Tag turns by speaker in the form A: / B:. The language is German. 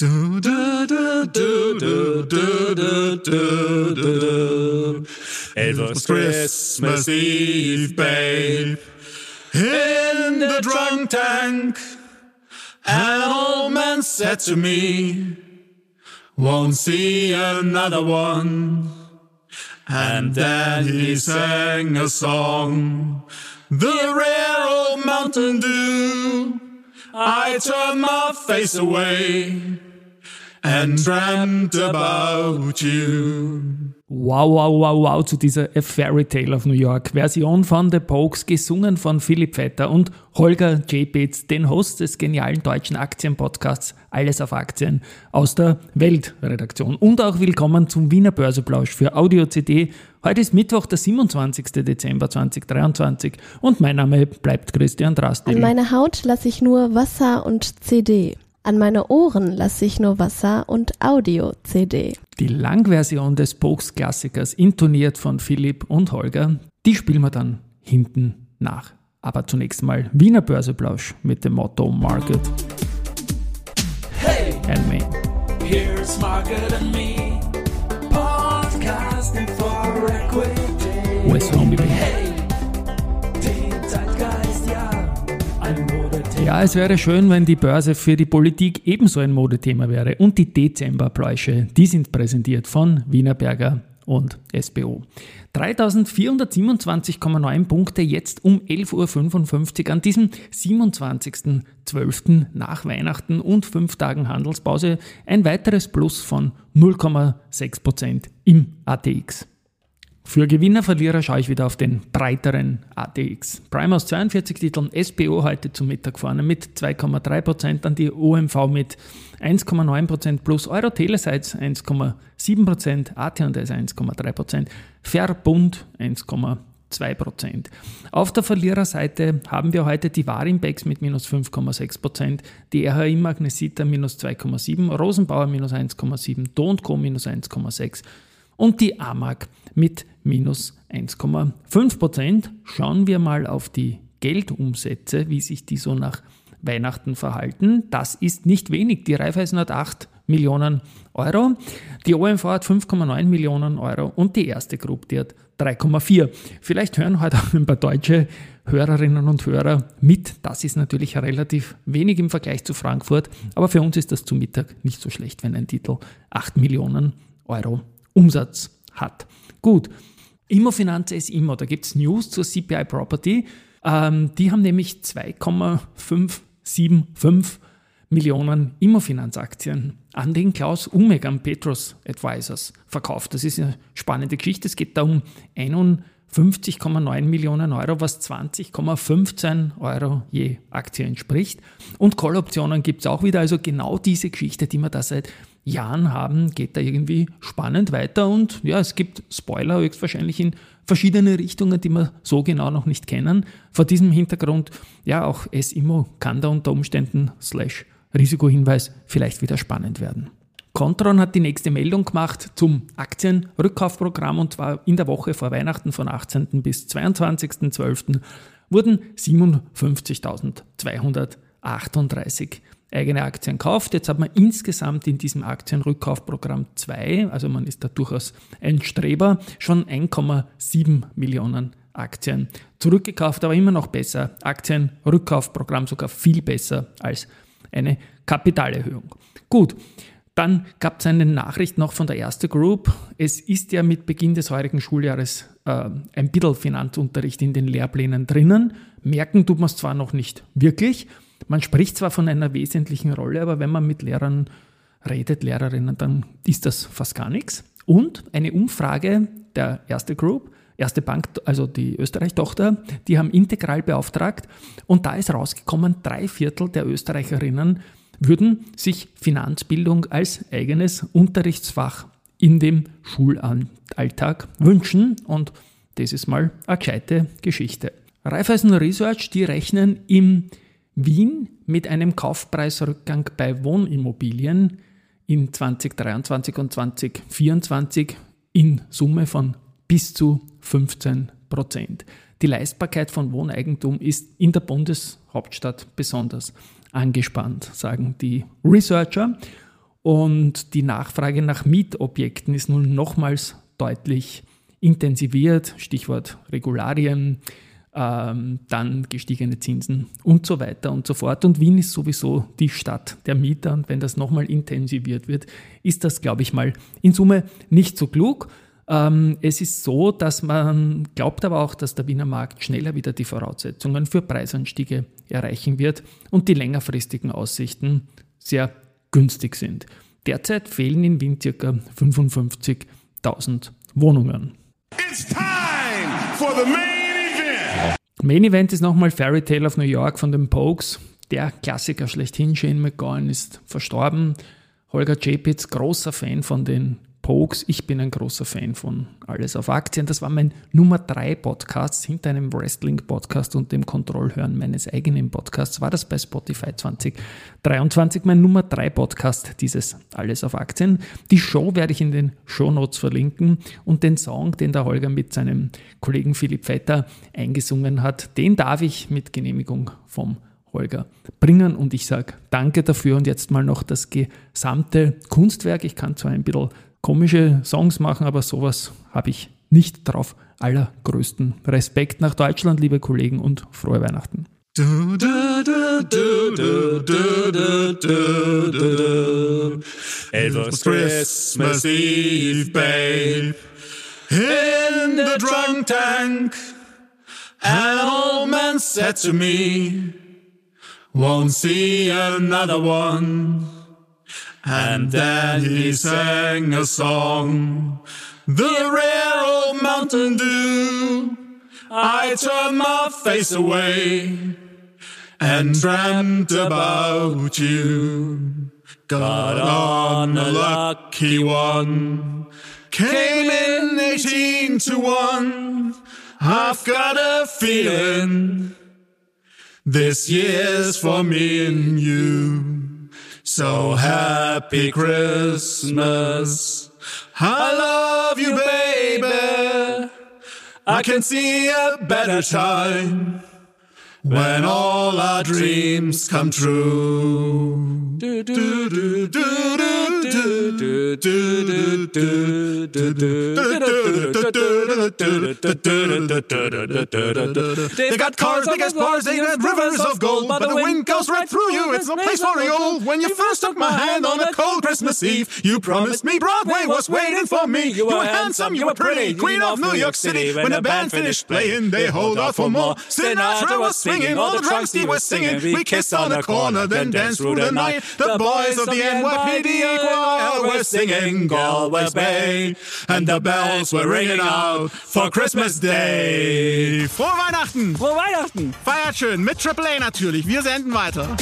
A: It was Christmas Eve, babe, in the drunk tank. An old man said to me, Won't see another one. And then he sang a song, the rare old Mountain Dew. I turned my face away and dreamt about you.
B: Wow, wow, wow, wow zu dieser A Fairy Tale of New York. Version von The Pokes, gesungen von Philipp Vetter und Holger J. Pitts, den Host des genialen deutschen Aktienpodcasts Alles auf Aktien aus der Weltredaktion. Und auch willkommen zum Wiener Börseplausch für Audio CD. Heute ist Mittwoch, der 27. Dezember 2023 und mein Name bleibt Christian Drastil.
C: An meine Haut lasse ich nur Wasser und CD. An meine Ohren lasse ich nur Wasser und Audio-CD.
B: Die Langversion des Pokes-Klassikers, intoniert von Philipp und Holger, die spielen wir dann hinten nach. Aber zunächst mal Wiener Börseplausch mit dem Motto Market
D: Hey,
B: and Me.
D: here's Margaret and me, Ja,
B: es wäre schön, wenn die Börse für die Politik ebenso ein Modethema wäre. Und die Dezemberpläusche, die sind präsentiert von Wienerberger und SBO. 3427,9 Punkte jetzt um 11.55 Uhr an diesem 27.12. nach Weihnachten und fünf Tagen Handelspause. Ein weiteres Plus von 0,6% im ATX. Für Gewinner, Verlierer schaue ich wieder auf den breiteren ATX. Prime aus 42 Titeln, SBO heute zum Mittag vorne mit 2,3%, dann die OMV mit 1,9% plus, Euro Telesites 1,7%, AT&S 1,3%, Verbund 1,2%. Auf der Verliererseite haben wir heute die Warimbex mit minus 5,6%, die RHI Magnesita minus 2,7%, Rosenbauer minus 1,7%, Do Co minus 1,6% und die AMAG mit minus 1,5%. Schauen wir mal auf die Geldumsätze, wie sich die so nach Weihnachten verhalten. Das ist nicht wenig. Die Raiffeisen hat 8 Millionen Euro, die OMV hat 5,9 Millionen Euro und die erste Gruppe, die hat 3,4. Vielleicht hören heute auch ein paar deutsche Hörerinnen und Hörer mit. Das ist natürlich relativ wenig im Vergleich zu Frankfurt, aber für uns ist das zu Mittag nicht so schlecht, wenn ein Titel 8 Millionen Euro Umsatz hat. Gut, Immofinanz ist immer, da gibt es News zur CPI Property. Ähm, die haben nämlich 2,575 Millionen Immofinanzaktien an den Klaus Umeg am Petros Advisors verkauft. Das ist eine spannende Geschichte. Es geht da um 51,9 Millionen Euro, was 20,15 Euro je Aktie entspricht. Und Call-Optionen gibt es auch wieder. Also genau diese Geschichte, die wir da seit Jahren haben, geht da irgendwie spannend weiter. Und ja, es gibt Spoiler höchstwahrscheinlich in verschiedene Richtungen, die wir so genau noch nicht kennen. Vor diesem Hintergrund, ja, auch S-Immo kann da unter Umständen slash Risikohinweis vielleicht wieder spannend werden. Contron hat die nächste Meldung gemacht zum Aktienrückkaufprogramm und zwar in der Woche vor Weihnachten von 18. bis 22.12. wurden 57.238 eigene Aktien kauft. Jetzt hat man insgesamt in diesem Aktienrückkaufprogramm 2, also man ist da durchaus ein Streber, schon 1,7 Millionen Aktien zurückgekauft, aber immer noch besser. Aktienrückkaufprogramm sogar viel besser als eine Kapitalerhöhung. Gut, dann gab es eine Nachricht noch von der Erste Group. Es ist ja mit Beginn des heurigen Schuljahres äh, ein bisschen Finanzunterricht in den Lehrplänen drinnen. Merken tut man es zwar noch nicht wirklich. Man spricht zwar von einer wesentlichen Rolle, aber wenn man mit Lehrern redet, Lehrerinnen, dann ist das fast gar nichts. Und eine Umfrage der Erste Group, Erste Bank, also die Österreich-Tochter, die haben integral beauftragt und da ist rausgekommen, drei Viertel der Österreicherinnen würden sich Finanzbildung als eigenes Unterrichtsfach in dem Schulalltag wünschen und das ist mal eine gescheite Geschichte. Raiffeisen Research, die rechnen im Wien mit einem Kaufpreisrückgang bei Wohnimmobilien in 2023 und 2024 in Summe von bis zu 15 Prozent. Die Leistbarkeit von Wohneigentum ist in der Bundeshauptstadt besonders angespannt, sagen die Researcher. Und die Nachfrage nach Mietobjekten ist nun nochmals deutlich intensiviert. Stichwort Regularien, ähm, dann gestiegene Zinsen und so weiter und so fort. Und Wien ist sowieso die Stadt der Mieter. Und wenn das nochmal intensiviert wird, ist das, glaube ich mal, in Summe nicht so klug. Ähm, es ist so, dass man glaubt aber auch, dass der Wiener Markt schneller wieder die Voraussetzungen für Preisanstiege erreichen wird und die längerfristigen Aussichten sehr günstig sind. Derzeit fehlen in Wien ca. 55.000 Wohnungen.
A: It's time for the main.
B: Main Event ist nochmal Fairy Tale of New York von den Pokes. Der Klassiker schlechthin, Shane McGowan, ist verstorben. Holger Chapitz, großer Fan von den Pokes. Ich bin ein großer Fan von Alles auf Aktien. Das war mein Nummer 3 Podcast hinter einem Wrestling-Podcast und dem Kontrollhören meines eigenen Podcasts. War das bei Spotify 2023 mein Nummer 3 Podcast, dieses Alles auf Aktien. Die Show werde ich in den Show Notes verlinken und den Song, den der Holger mit seinem Kollegen Philipp Vetter eingesungen hat, den darf ich mit Genehmigung vom Holger bringen und ich sage danke dafür und jetzt mal noch das gesamte Kunstwerk. Ich kann zwar ein bisschen komische Songs machen, aber sowas habe ich nicht drauf. Allergrößten Respekt nach Deutschland, liebe Kollegen, und frohe Weihnachten.
A: It was Christmas Eve, babe, in the drunk tank. An old man said to me, Won't see another one. And then he sang a song, the rare old Mountain Dew. I turned my face away and dreamt about you. Got on a lucky one, came in 18 to 1. I've got a feeling this year's for me and you. So happy Christmas. I love you, baby. I can see a better time when all our dreams come true. Do. They got cars, they got bars, they got rivers of gold, but the wind goes right through you. It's no place for the old. When you first took my hand on a cold Christmas Eve, you promised me Broadway was waiting for me. You were handsome, you were pretty, queen of New York City. When the band finished playing, they hold out for more. Sinatra was swinging, all the drunks he was singing. We kissed on the corner, then danced through the night. The boys of the NYPD choir were singing Galway's Bay, and the bells were ringing out for Christmas Day. Frohe Weihnachten!
E: Frohe Weihnachten!
A: Feiert schön, mit Triple A natürlich. Wir senden weiter.